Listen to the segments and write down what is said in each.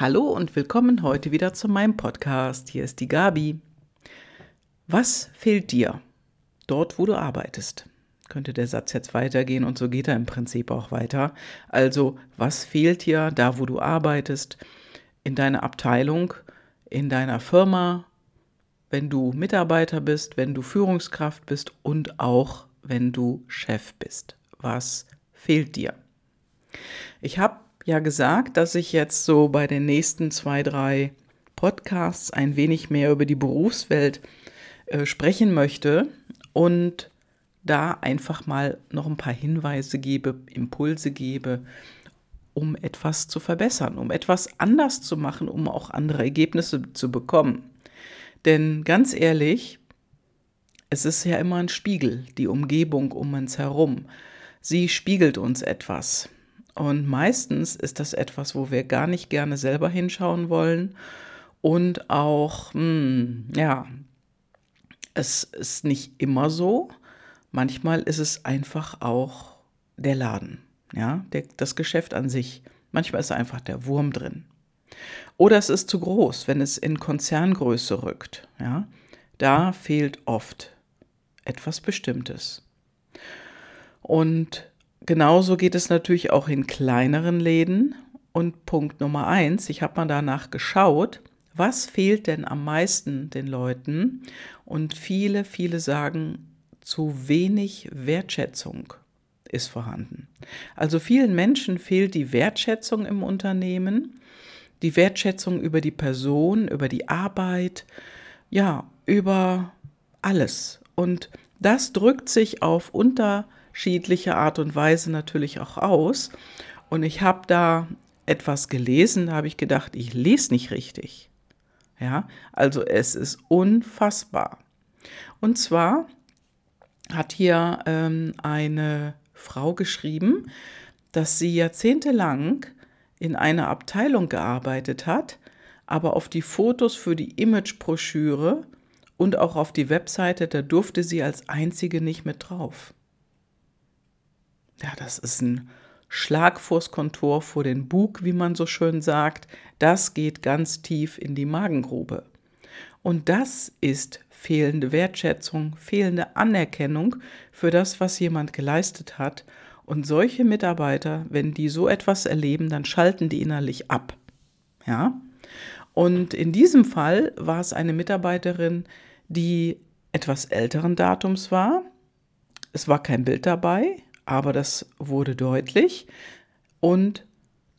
Hallo und willkommen heute wieder zu meinem Podcast. Hier ist die Gabi. Was fehlt dir dort, wo du arbeitest? Könnte der Satz jetzt weitergehen und so geht er im Prinzip auch weiter. Also, was fehlt dir da, wo du arbeitest, in deiner Abteilung, in deiner Firma, wenn du Mitarbeiter bist, wenn du Führungskraft bist und auch wenn du Chef bist? Was fehlt dir? Ich habe ja gesagt, dass ich jetzt so bei den nächsten zwei, drei Podcasts ein wenig mehr über die Berufswelt äh, sprechen möchte und da einfach mal noch ein paar Hinweise gebe, Impulse gebe, um etwas zu verbessern, um etwas anders zu machen, um auch andere Ergebnisse zu bekommen. Denn ganz ehrlich, es ist ja immer ein Spiegel, die Umgebung um uns herum. Sie spiegelt uns etwas. Und meistens ist das etwas, wo wir gar nicht gerne selber hinschauen wollen. Und auch, hm, ja, es ist nicht immer so. Manchmal ist es einfach auch der Laden, ja, der, das Geschäft an sich. Manchmal ist einfach der Wurm drin. Oder es ist zu groß, wenn es in Konzerngröße rückt, ja. Da fehlt oft etwas Bestimmtes. Und Genauso geht es natürlich auch in kleineren Läden. Und Punkt Nummer eins, ich habe mal danach geschaut, was fehlt denn am meisten den Leuten? Und viele, viele sagen, zu wenig Wertschätzung ist vorhanden. Also vielen Menschen fehlt die Wertschätzung im Unternehmen, die Wertschätzung über die Person, über die Arbeit, ja, über alles. Und das drückt sich auf unter unterschiedliche Art und Weise natürlich auch aus. Und ich habe da etwas gelesen, da habe ich gedacht, ich lese nicht richtig. Ja, also es ist unfassbar. Und zwar hat hier ähm, eine Frau geschrieben, dass sie jahrzehntelang in einer Abteilung gearbeitet hat, aber auf die Fotos für die Imagebroschüre und auch auf die Webseite, da durfte sie als einzige nicht mit drauf ja, das ist ein Schlag vors Kontor, vor den Bug, wie man so schön sagt. Das geht ganz tief in die Magengrube. Und das ist fehlende Wertschätzung, fehlende Anerkennung für das, was jemand geleistet hat. Und solche Mitarbeiter, wenn die so etwas erleben, dann schalten die innerlich ab. Ja? Und in diesem Fall war es eine Mitarbeiterin, die etwas älteren Datums war. Es war kein Bild dabei, aber das wurde deutlich und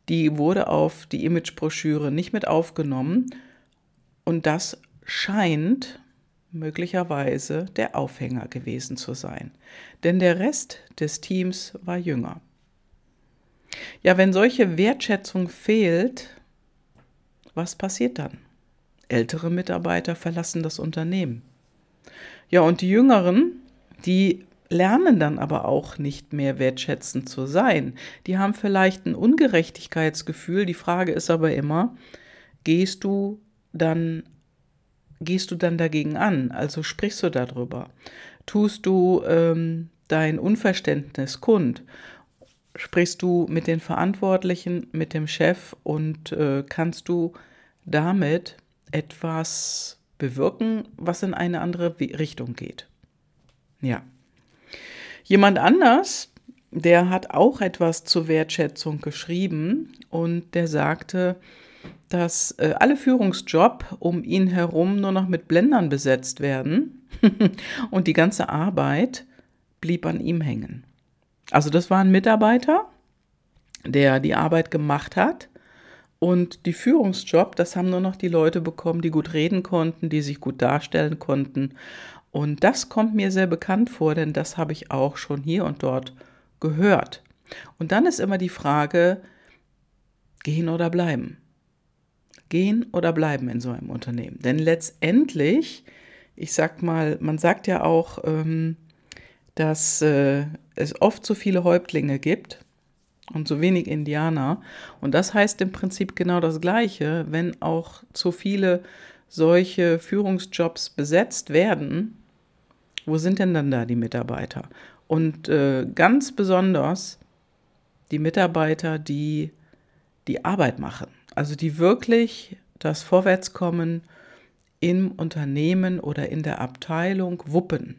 die wurde auf die Imagebroschüre nicht mit aufgenommen und das scheint möglicherweise der Aufhänger gewesen zu sein, denn der Rest des Teams war jünger. Ja, wenn solche Wertschätzung fehlt, was passiert dann? Ältere Mitarbeiter verlassen das Unternehmen. Ja, und die Jüngeren, die lernen dann aber auch nicht mehr wertschätzend zu sein. Die haben vielleicht ein Ungerechtigkeitsgefühl. Die Frage ist aber immer, gehst du dann gehst du dann dagegen an? Also sprichst du darüber? Tust du ähm, dein Unverständnis kund? Sprichst du mit den Verantwortlichen, mit dem Chef und äh, kannst du damit etwas bewirken, was in eine andere Richtung geht? Ja. Jemand anders, der hat auch etwas zur Wertschätzung geschrieben und der sagte, dass äh, alle Führungsjob um ihn herum nur noch mit Blendern besetzt werden und die ganze Arbeit blieb an ihm hängen. Also das war ein Mitarbeiter, der die Arbeit gemacht hat und die Führungsjob, das haben nur noch die Leute bekommen, die gut reden konnten, die sich gut darstellen konnten und das kommt mir sehr bekannt vor, denn das habe ich auch schon hier und dort gehört. Und dann ist immer die Frage, gehen oder bleiben. Gehen oder bleiben in so einem Unternehmen. Denn letztendlich, ich sag mal, man sagt ja auch, ähm, dass äh, es oft so viele Häuptlinge gibt und so wenig Indianer. Und das heißt im Prinzip genau das Gleiche, wenn auch zu viele solche Führungsjobs besetzt werden, wo sind denn dann da die Mitarbeiter? Und äh, ganz besonders die Mitarbeiter, die die Arbeit machen. Also die wirklich das Vorwärtskommen im Unternehmen oder in der Abteilung wuppen.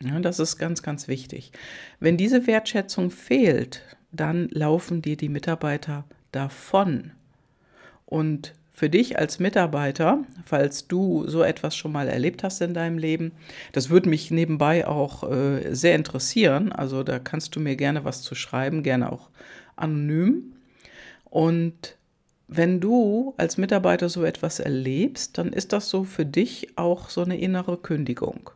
Ja, das ist ganz, ganz wichtig. Wenn diese Wertschätzung fehlt, dann laufen dir die Mitarbeiter davon. Und für dich als Mitarbeiter, falls du so etwas schon mal erlebt hast in deinem Leben, das würde mich nebenbei auch äh, sehr interessieren. Also da kannst du mir gerne was zu schreiben, gerne auch anonym. Und wenn du als Mitarbeiter so etwas erlebst, dann ist das so für dich auch so eine innere Kündigung.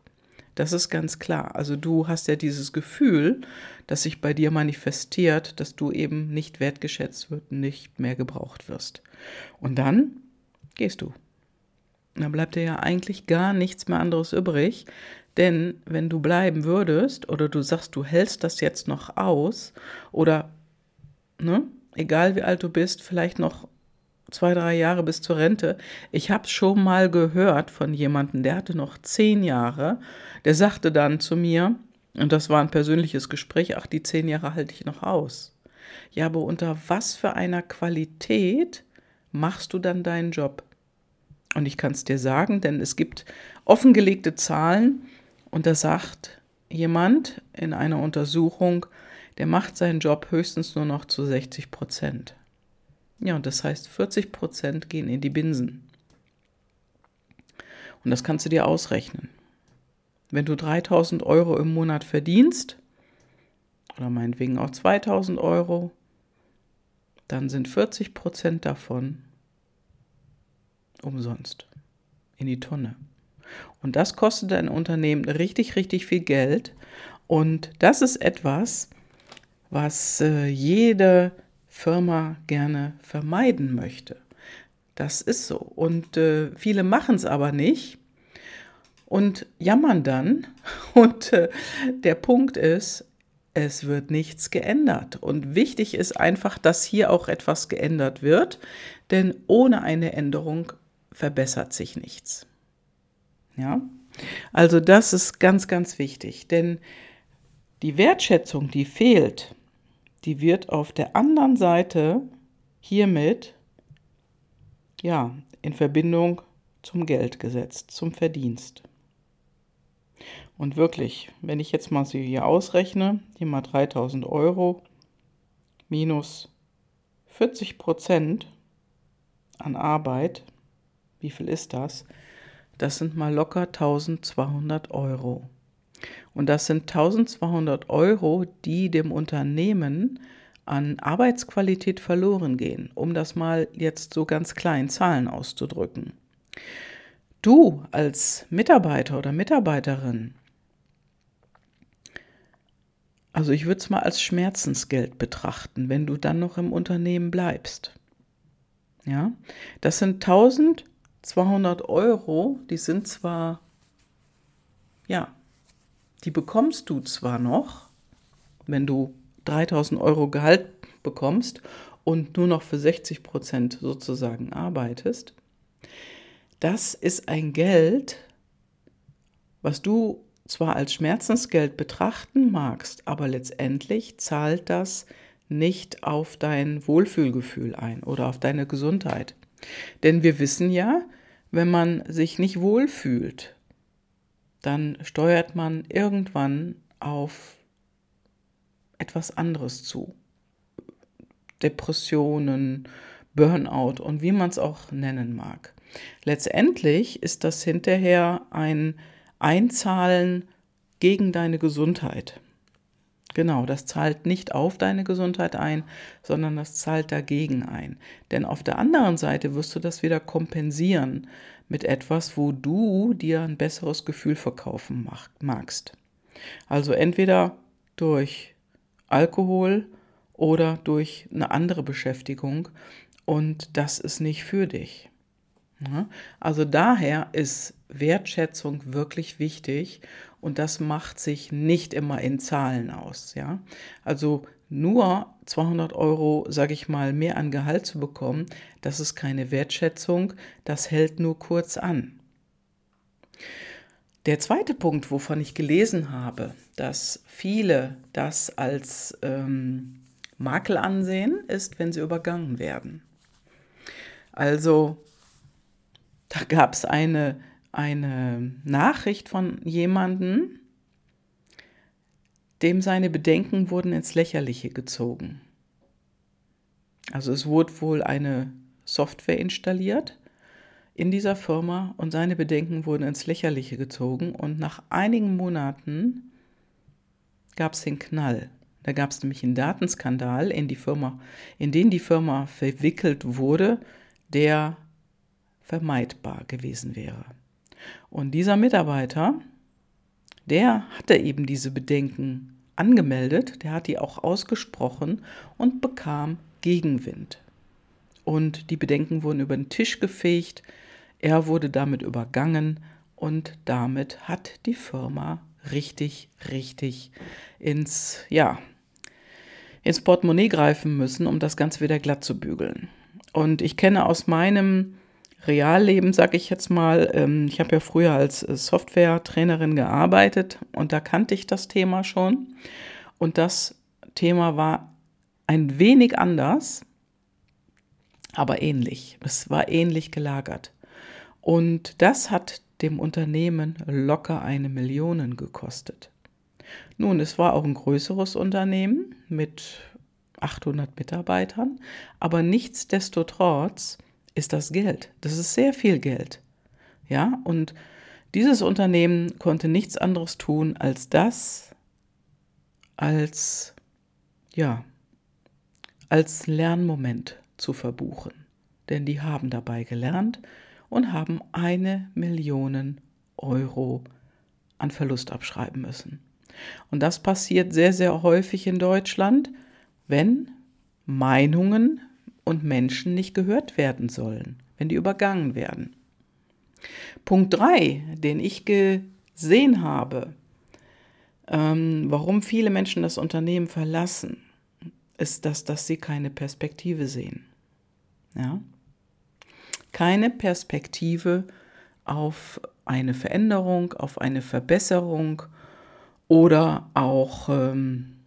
Das ist ganz klar. Also du hast ja dieses Gefühl, das sich bei dir manifestiert, dass du eben nicht wertgeschätzt wird, nicht mehr gebraucht wirst. Und dann gehst du. dann bleibt dir ja eigentlich gar nichts mehr anderes übrig, denn wenn du bleiben würdest oder du sagst, du hältst das jetzt noch aus oder, ne, egal wie alt du bist, vielleicht noch zwei, drei Jahre bis zur Rente. Ich habe schon mal gehört von jemandem, der hatte noch zehn Jahre, der sagte dann zu mir, und das war ein persönliches Gespräch, ach, die zehn Jahre halte ich noch aus. Ja, aber unter was für einer Qualität machst du dann deinen Job? Und ich kann es dir sagen, denn es gibt offengelegte Zahlen und da sagt jemand in einer Untersuchung, der macht seinen Job höchstens nur noch zu 60 Prozent. Ja, und das heißt, 40 Prozent gehen in die Binsen. Und das kannst du dir ausrechnen. Wenn du 3000 Euro im Monat verdienst, oder meinetwegen auch 2000 Euro, dann sind 40 Prozent davon umsonst in die Tonne. Und das kostet ein Unternehmen richtig, richtig viel Geld. Und das ist etwas, was äh, jede Firma gerne vermeiden möchte. Das ist so. Und äh, viele machen es aber nicht und jammern dann. Und äh, der Punkt ist, es wird nichts geändert. Und wichtig ist einfach, dass hier auch etwas geändert wird, denn ohne eine Änderung verbessert sich nichts. Ja? Also das ist ganz, ganz wichtig, denn die Wertschätzung, die fehlt, die wird auf der anderen Seite hiermit ja in Verbindung zum Geld gesetzt, zum Verdienst. Und wirklich, wenn ich jetzt mal sie hier ausrechne, hier mal 3000 Euro minus 40 Prozent an Arbeit, wie viel ist das? Das sind mal locker 1200 Euro. Und das sind 1200 Euro, die dem Unternehmen an Arbeitsqualität verloren gehen, um das mal jetzt so ganz klein Zahlen auszudrücken. Du als Mitarbeiter oder Mitarbeiterin also ich würde es mal als Schmerzensgeld betrachten, wenn du dann noch im Unternehmen bleibst. Ja, das sind 1200 Euro, die sind zwar, ja, die bekommst du zwar noch, wenn du 3000 Euro Gehalt bekommst und nur noch für 60 Prozent sozusagen arbeitest. Das ist ein Geld, was du zwar als Schmerzensgeld betrachten magst, aber letztendlich zahlt das nicht auf dein Wohlfühlgefühl ein oder auf deine Gesundheit. Denn wir wissen ja, wenn man sich nicht wohlfühlt, dann steuert man irgendwann auf etwas anderes zu. Depressionen, Burnout und wie man es auch nennen mag. Letztendlich ist das hinterher ein einzahlen gegen deine Gesundheit. Genau, das zahlt nicht auf deine Gesundheit ein, sondern das zahlt dagegen ein. Denn auf der anderen Seite wirst du das wieder kompensieren mit etwas, wo du dir ein besseres Gefühl verkaufen magst. Also entweder durch Alkohol oder durch eine andere Beschäftigung und das ist nicht für dich. Also daher ist Wertschätzung wirklich wichtig und das macht sich nicht immer in Zahlen aus. Ja? Also nur 200 Euro, sage ich mal, mehr an Gehalt zu bekommen, das ist keine Wertschätzung, das hält nur kurz an. Der zweite Punkt, wovon ich gelesen habe, dass viele das als ähm, Makel ansehen, ist, wenn sie übergangen werden. Also da gab es eine, eine Nachricht von jemandem, dem seine Bedenken wurden ins Lächerliche gezogen. Also es wurde wohl eine Software installiert in dieser Firma und seine Bedenken wurden ins Lächerliche gezogen und nach einigen Monaten gab es den Knall. Da gab es nämlich einen Datenskandal in die Firma, in den die Firma verwickelt wurde, der vermeidbar gewesen wäre. Und dieser Mitarbeiter, der hatte eben diese Bedenken angemeldet, der hat die auch ausgesprochen und bekam Gegenwind. Und die Bedenken wurden über den Tisch gefegt, er wurde damit übergangen und damit hat die Firma richtig, richtig ins, ja, ins Portemonnaie greifen müssen, um das Ganze wieder glatt zu bügeln. Und ich kenne aus meinem Realleben, sage ich jetzt mal, ähm, ich habe ja früher als äh, Software-Trainerin gearbeitet und da kannte ich das Thema schon. Und das Thema war ein wenig anders, aber ähnlich. Es war ähnlich gelagert. Und das hat dem Unternehmen locker eine Million gekostet. Nun, es war auch ein größeres Unternehmen mit 800 Mitarbeitern, aber nichtsdestotrotz ist das Geld. Das ist sehr viel Geld. Ja, und dieses Unternehmen konnte nichts anderes tun als das, als, ja, als Lernmoment zu verbuchen. Denn die haben dabei gelernt und haben eine Million Euro an Verlust abschreiben müssen. Und das passiert sehr, sehr häufig in Deutschland, wenn Meinungen und Menschen nicht gehört werden sollen, wenn die übergangen werden. Punkt 3, den ich gesehen habe, ähm, warum viele Menschen das Unternehmen verlassen, ist das, dass sie keine Perspektive sehen. Ja? Keine Perspektive auf eine Veränderung, auf eine Verbesserung oder auch ähm,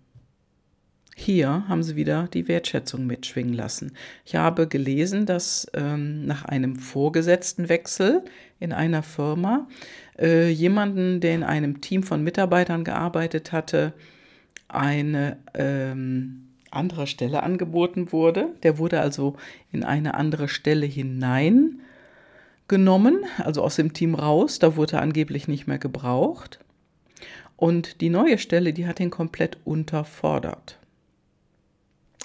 hier haben sie wieder die Wertschätzung mitschwingen lassen. Ich habe gelesen, dass ähm, nach einem Vorgesetztenwechsel in einer Firma äh, jemanden, der in einem Team von Mitarbeitern gearbeitet hatte, eine ähm, andere Stelle angeboten wurde. Der wurde also in eine andere Stelle hineingenommen, also aus dem Team raus. Da wurde er angeblich nicht mehr gebraucht. Und die neue Stelle, die hat ihn komplett unterfordert.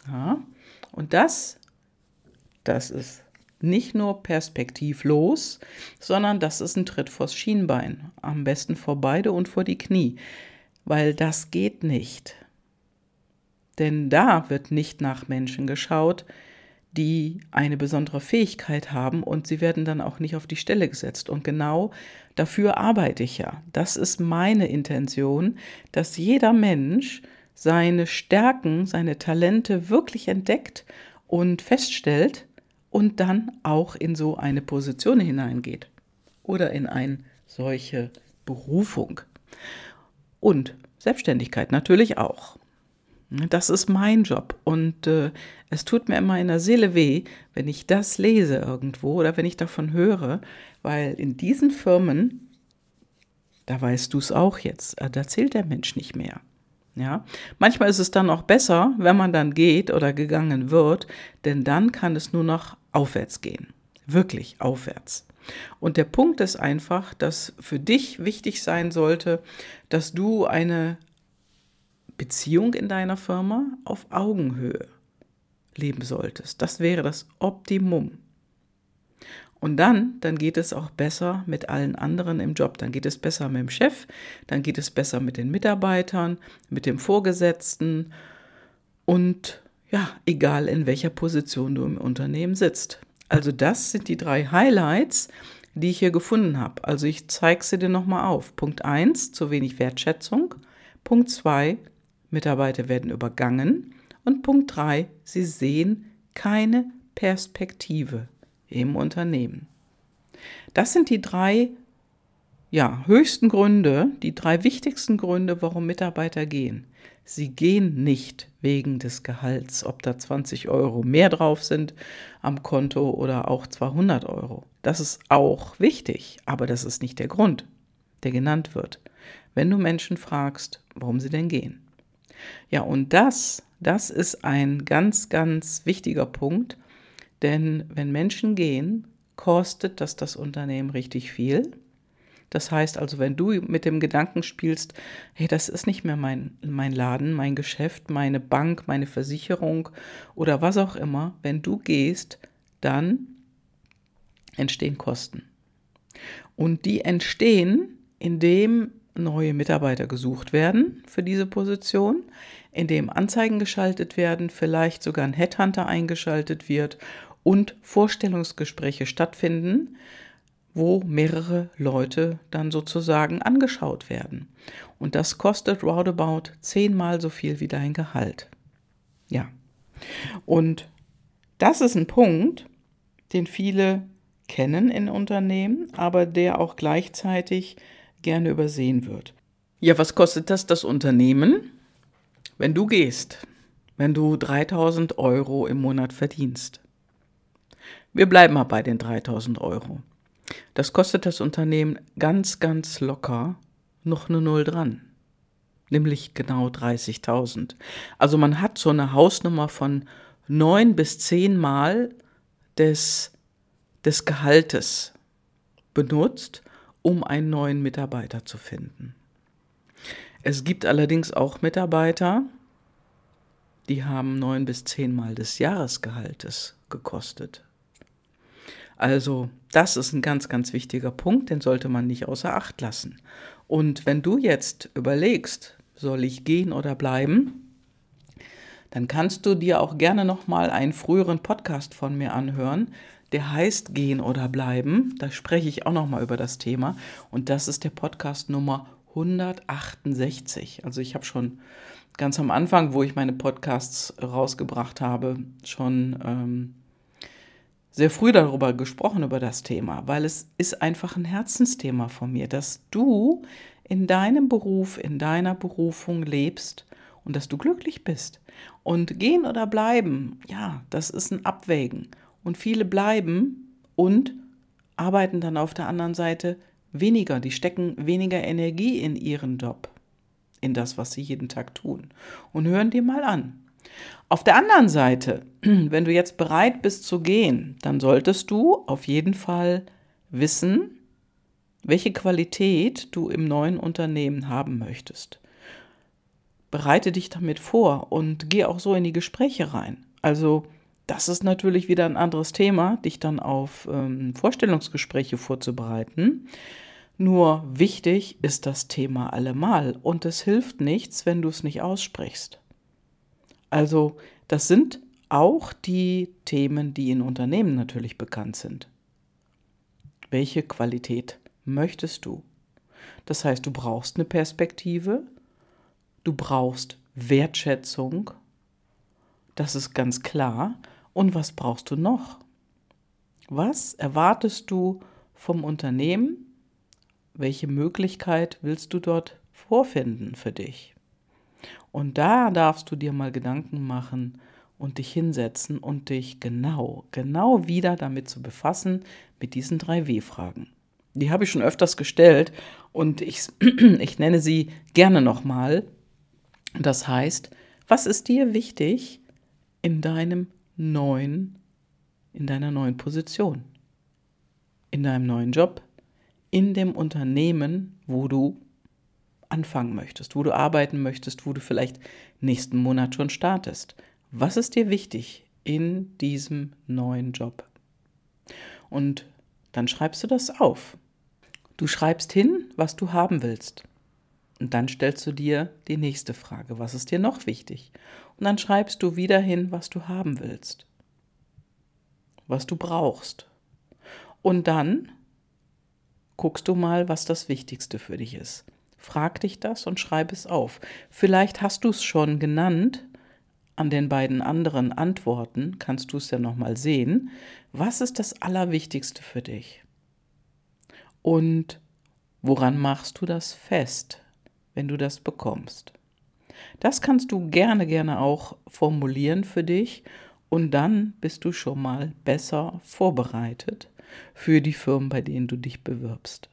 Ja, und das, das ist nicht nur perspektivlos, sondern das ist ein Tritt vors Schienbein. Am besten vor beide und vor die Knie. Weil das geht nicht. Denn da wird nicht nach Menschen geschaut, die eine besondere Fähigkeit haben und sie werden dann auch nicht auf die Stelle gesetzt. Und genau dafür arbeite ich ja. Das ist meine Intention, dass jeder Mensch seine Stärken, seine Talente wirklich entdeckt und feststellt und dann auch in so eine Position hineingeht oder in eine solche Berufung. Und Selbstständigkeit natürlich auch. Das ist mein Job und äh, es tut mir immer in der Seele weh, wenn ich das lese irgendwo oder wenn ich davon höre, weil in diesen Firmen, da weißt du es auch jetzt, äh, da zählt der Mensch nicht mehr. Ja, manchmal ist es dann auch besser, wenn man dann geht oder gegangen wird, denn dann kann es nur noch aufwärts gehen. Wirklich aufwärts. Und der Punkt ist einfach, dass für dich wichtig sein sollte, dass du eine Beziehung in deiner Firma auf Augenhöhe leben solltest. Das wäre das Optimum. Und dann, dann geht es auch besser mit allen anderen im Job. Dann geht es besser mit dem Chef, dann geht es besser mit den Mitarbeitern, mit dem Vorgesetzten und ja, egal in welcher Position du im Unternehmen sitzt. Also das sind die drei Highlights, die ich hier gefunden habe. Also ich zeige sie dir nochmal auf. Punkt 1, zu wenig Wertschätzung. Punkt 2, Mitarbeiter werden übergangen. Und Punkt 3, sie sehen keine Perspektive im Unternehmen. Das sind die drei ja, höchsten Gründe, die drei wichtigsten Gründe, warum Mitarbeiter gehen. Sie gehen nicht wegen des Gehalts, ob da 20 Euro mehr drauf sind am Konto oder auch 200 Euro. Das ist auch wichtig, aber das ist nicht der Grund, der genannt wird, wenn du Menschen fragst, warum sie denn gehen. Ja, und das, das ist ein ganz, ganz wichtiger Punkt, denn wenn Menschen gehen, kostet das das Unternehmen richtig viel. Das heißt also, wenn du mit dem Gedanken spielst, hey, das ist nicht mehr mein, mein Laden, mein Geschäft, meine Bank, meine Versicherung oder was auch immer, wenn du gehst, dann entstehen Kosten. Und die entstehen, indem neue Mitarbeiter gesucht werden für diese Position, indem Anzeigen geschaltet werden, vielleicht sogar ein Headhunter eingeschaltet wird und Vorstellungsgespräche stattfinden, wo mehrere Leute dann sozusagen angeschaut werden. Und das kostet roundabout zehnmal so viel wie dein Gehalt. Ja. Und das ist ein Punkt, den viele kennen in Unternehmen, aber der auch gleichzeitig gerne übersehen wird. Ja, was kostet das das Unternehmen? Wenn du gehst, wenn du 3000 Euro im Monat verdienst. Wir bleiben mal bei den 3000 Euro. Das kostet das Unternehmen ganz, ganz locker noch eine Null dran. Nämlich genau 30.000. Also man hat so eine Hausnummer von neun bis zehn Mal des, des Gehaltes benutzt, um einen neuen Mitarbeiter zu finden. Es gibt allerdings auch Mitarbeiter, die haben neun bis zehn Mal des Jahresgehaltes gekostet. Also das ist ein ganz, ganz wichtiger Punkt, den sollte man nicht außer Acht lassen. Und wenn du jetzt überlegst, soll ich gehen oder bleiben, dann kannst du dir auch gerne noch mal einen früheren Podcast von mir anhören, der heißt Gehen oder bleiben. Da spreche ich auch noch mal über das Thema und das ist der Podcast Nummer 168. Also ich habe schon ganz am Anfang, wo ich meine Podcasts rausgebracht habe, schon ähm, sehr früh darüber gesprochen, über das Thema, weil es ist einfach ein Herzensthema von mir, dass du in deinem Beruf, in deiner Berufung lebst und dass du glücklich bist. Und gehen oder bleiben, ja, das ist ein Abwägen. Und viele bleiben und arbeiten dann auf der anderen Seite weniger, die stecken weniger Energie in ihren Job, in das, was sie jeden Tag tun. Und hören dir mal an. Auf der anderen Seite, wenn du jetzt bereit bist zu gehen, dann solltest du auf jeden Fall wissen, welche Qualität du im neuen Unternehmen haben möchtest. Bereite dich damit vor und geh auch so in die Gespräche rein. Also das ist natürlich wieder ein anderes Thema, dich dann auf ähm, Vorstellungsgespräche vorzubereiten. Nur wichtig ist das Thema allemal und es hilft nichts, wenn du es nicht aussprichst. Also das sind auch die Themen, die in Unternehmen natürlich bekannt sind. Welche Qualität möchtest du? Das heißt, du brauchst eine Perspektive, du brauchst Wertschätzung, das ist ganz klar. Und was brauchst du noch? Was erwartest du vom Unternehmen? Welche Möglichkeit willst du dort vorfinden für dich? Und da darfst du dir mal Gedanken machen und dich hinsetzen und dich genau, genau wieder damit zu befassen, mit diesen drei W-Fragen. Die habe ich schon öfters gestellt und ich, ich nenne sie gerne nochmal. Das heißt, was ist dir wichtig in deinem neuen, in deiner neuen Position, in deinem neuen Job, in dem Unternehmen, wo du anfangen möchtest, wo du arbeiten möchtest, wo du vielleicht nächsten Monat schon startest. Was ist dir wichtig in diesem neuen Job? Und dann schreibst du das auf. Du schreibst hin, was du haben willst. Und dann stellst du dir die nächste Frage, was ist dir noch wichtig? Und dann schreibst du wieder hin, was du haben willst, was du brauchst. Und dann guckst du mal, was das Wichtigste für dich ist. Frag dich das und schreib es auf. Vielleicht hast du es schon genannt an den beiden anderen Antworten, kannst du es ja nochmal sehen. Was ist das Allerwichtigste für dich? Und Woran machst du das fest, wenn du das bekommst? Das kannst du gerne, gerne auch formulieren für dich und dann bist du schon mal besser vorbereitet für die Firmen, bei denen du dich bewirbst.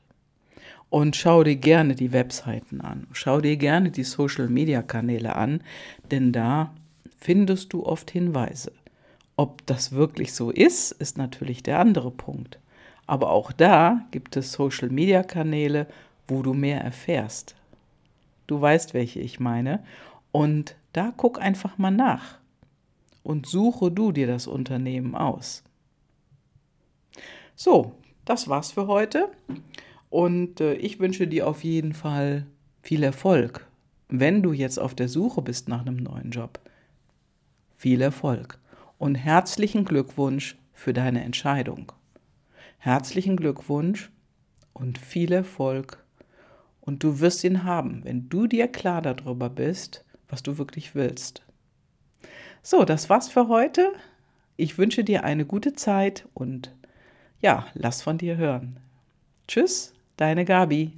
Und schau dir gerne die Webseiten an, schau dir gerne die Social-Media-Kanäle an, denn da findest du oft Hinweise. Ob das wirklich so ist, ist natürlich der andere Punkt. Aber auch da gibt es Social-Media-Kanäle, wo du mehr erfährst. Du weißt, welche ich meine. Und da guck einfach mal nach und suche du dir das Unternehmen aus. So, das war's für heute. Und äh, ich wünsche dir auf jeden Fall viel Erfolg, wenn du jetzt auf der Suche bist nach einem neuen Job. Viel Erfolg und herzlichen Glückwunsch für deine Entscheidung. Herzlichen Glückwunsch und viel Erfolg. Und du wirst ihn haben, wenn du dir klar darüber bist, was du wirklich willst. So, das war's für heute. Ich wünsche dir eine gute Zeit und ja, lass von dir hören. Tschüss, deine Gabi.